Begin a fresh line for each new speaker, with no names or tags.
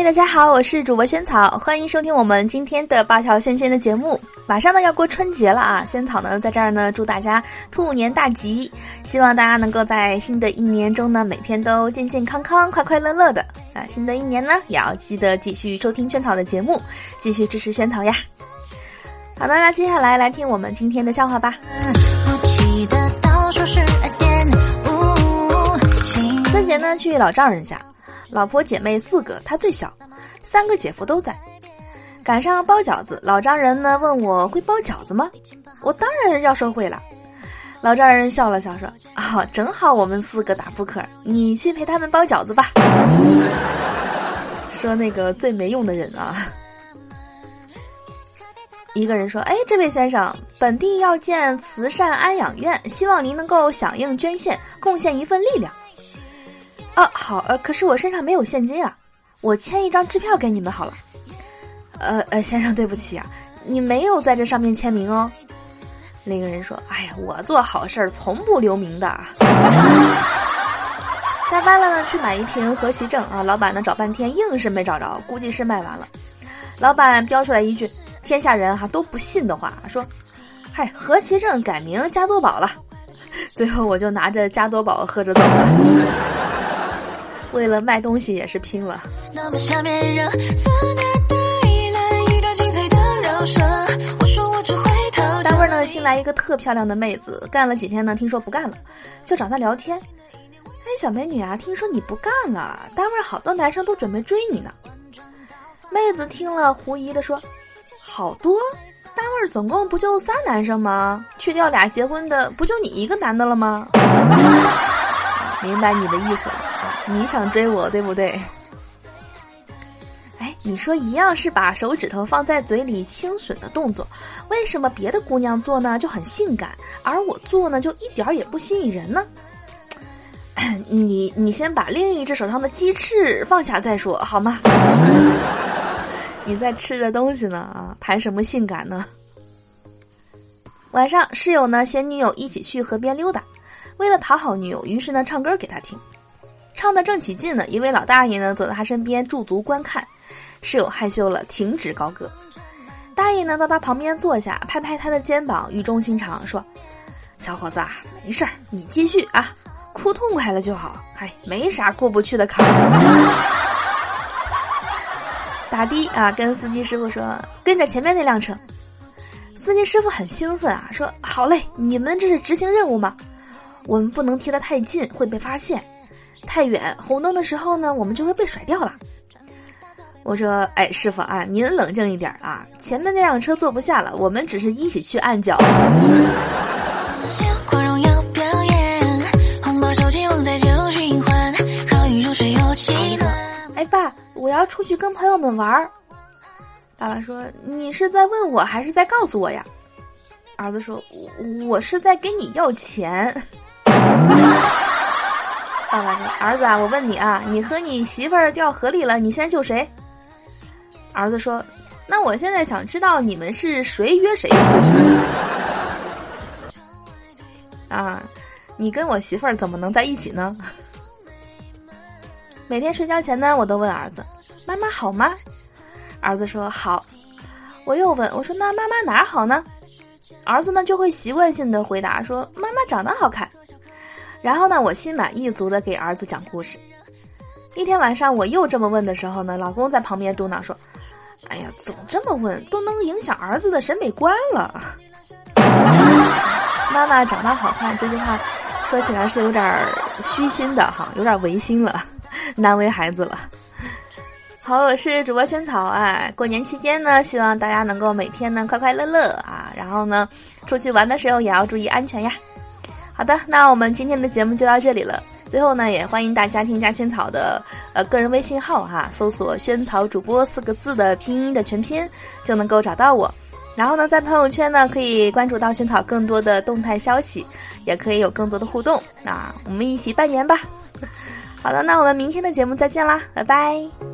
嗨，大家好，我是主播萱草，欢迎收听我们今天的八条仙仙的节目。马上呢要过春节了啊，萱草呢在这儿呢祝大家兔年大吉，希望大家能够在新的一年中呢每天都健健康康、快快乐乐的啊。新的一年呢也要记得继续收听萱草的节目，继续支持萱草呀。好的，那接下来来听我们今天的笑话吧。春节呢去老丈人家。老婆姐妹四个，他最小，三个姐夫都在。赶上包饺子，老丈人呢问我会包饺子吗？我当然要说会了。老丈人笑了笑说：“啊，正好我们四个打扑克，你去陪他们包饺子吧。”说那个最没用的人啊。一个人说：“哎，这位先生，本地要建慈善安养院，希望您能够响应捐献，贡献一份力量。”啊，好，呃，可是我身上没有现金啊，我签一张支票给你们好了。呃呃，先生，对不起啊，你没有在这上面签名哦。那个人说：“哎呀，我做好事儿从不留名的。”下班了呢，去买一瓶和其正啊，老板呢找半天硬是没找着，估计是卖完了。老板标出来一句天下人哈都不信的话，说：“嗨，和其正改名加多宝了。”最后我就拿着加多宝喝着走了。为了卖东西也是拼了。单位呢新来一个特漂亮的妹子，干了几天呢，听说不干了，就找她聊天。哎，小美女啊，听说你不干了，单位好多男生都准备追你呢。妹子听了狐疑的说：“好多？单位总共不就仨男生吗？去掉俩结婚的，不就你一个男的了吗？” 明白你的意思了。你想追我，对不对？哎，你说一样是把手指头放在嘴里轻吮的动作，为什么别的姑娘做呢就很性感，而我做呢就一点也不吸引人呢？你你先把另一只手上的鸡翅放下再说好吗？你在吃着东西呢啊，谈什么性感呢？晚上室友呢嫌女友一起去河边溜达，为了讨好女友，于是呢唱歌给她听。唱的正起劲呢，一位老大爷呢走到他身边驻足观看，室友害羞了，停止高歌。大爷呢到他旁边坐下，拍拍他的肩膀，语重心长说：“小伙子啊，没事儿，你继续啊，哭痛快了就好，嗨，没啥过不去的坎儿。”打的啊，跟司机师傅说：“跟着前面那辆车。”司机师傅很兴奋啊，说：“好嘞，你们这是执行任务吗？我们不能贴得太近，会被发现。”太远，红灯的时候呢，我们就会被甩掉了。我说：“哎，师傅啊，您冷静一点啊，前面那辆车坐不下了，我们只是一起去按脚。”哎，爸，我要出去跟朋友们玩儿。爸爸说：“你是在问我还是在告诉我呀？”儿子说：“我我是在跟你要钱。”爸爸说：“儿子啊，我问你啊，你和你媳妇儿掉河里了，你先救谁？”儿子说：“那我现在想知道你们是谁约谁出去？啊，你跟我媳妇儿怎么能在一起呢？”每天睡觉前呢，我都问儿子：“妈妈好吗？”儿子说：“好。”我又问我说：“那妈妈哪儿好呢？”儿子呢就会习惯性的回答说：“妈妈长得好看。”然后呢，我心满意足的给儿子讲故事。一天晚上，我又这么问的时候呢，老公在旁边嘟囔说：“哎呀，总这么问，都能影响儿子的审美观了。” 妈妈长得好看这句话，说起来是有点虚心的哈，有点违心了，难为孩子了。好，我是主播萱草啊。过年期间呢，希望大家能够每天呢快快乐乐啊，然后呢，出去玩的时候也要注意安全呀。好的，那我们今天的节目就到这里了。最后呢，也欢迎大家添加萱草的呃个人微信号哈，搜索“萱草主播”四个字的拼音的全拼，就能够找到我。然后呢，在朋友圈呢，可以关注到萱草更多的动态消息，也可以有更多的互动。那我们一起拜年吧。好的，那我们明天的节目再见啦，拜拜。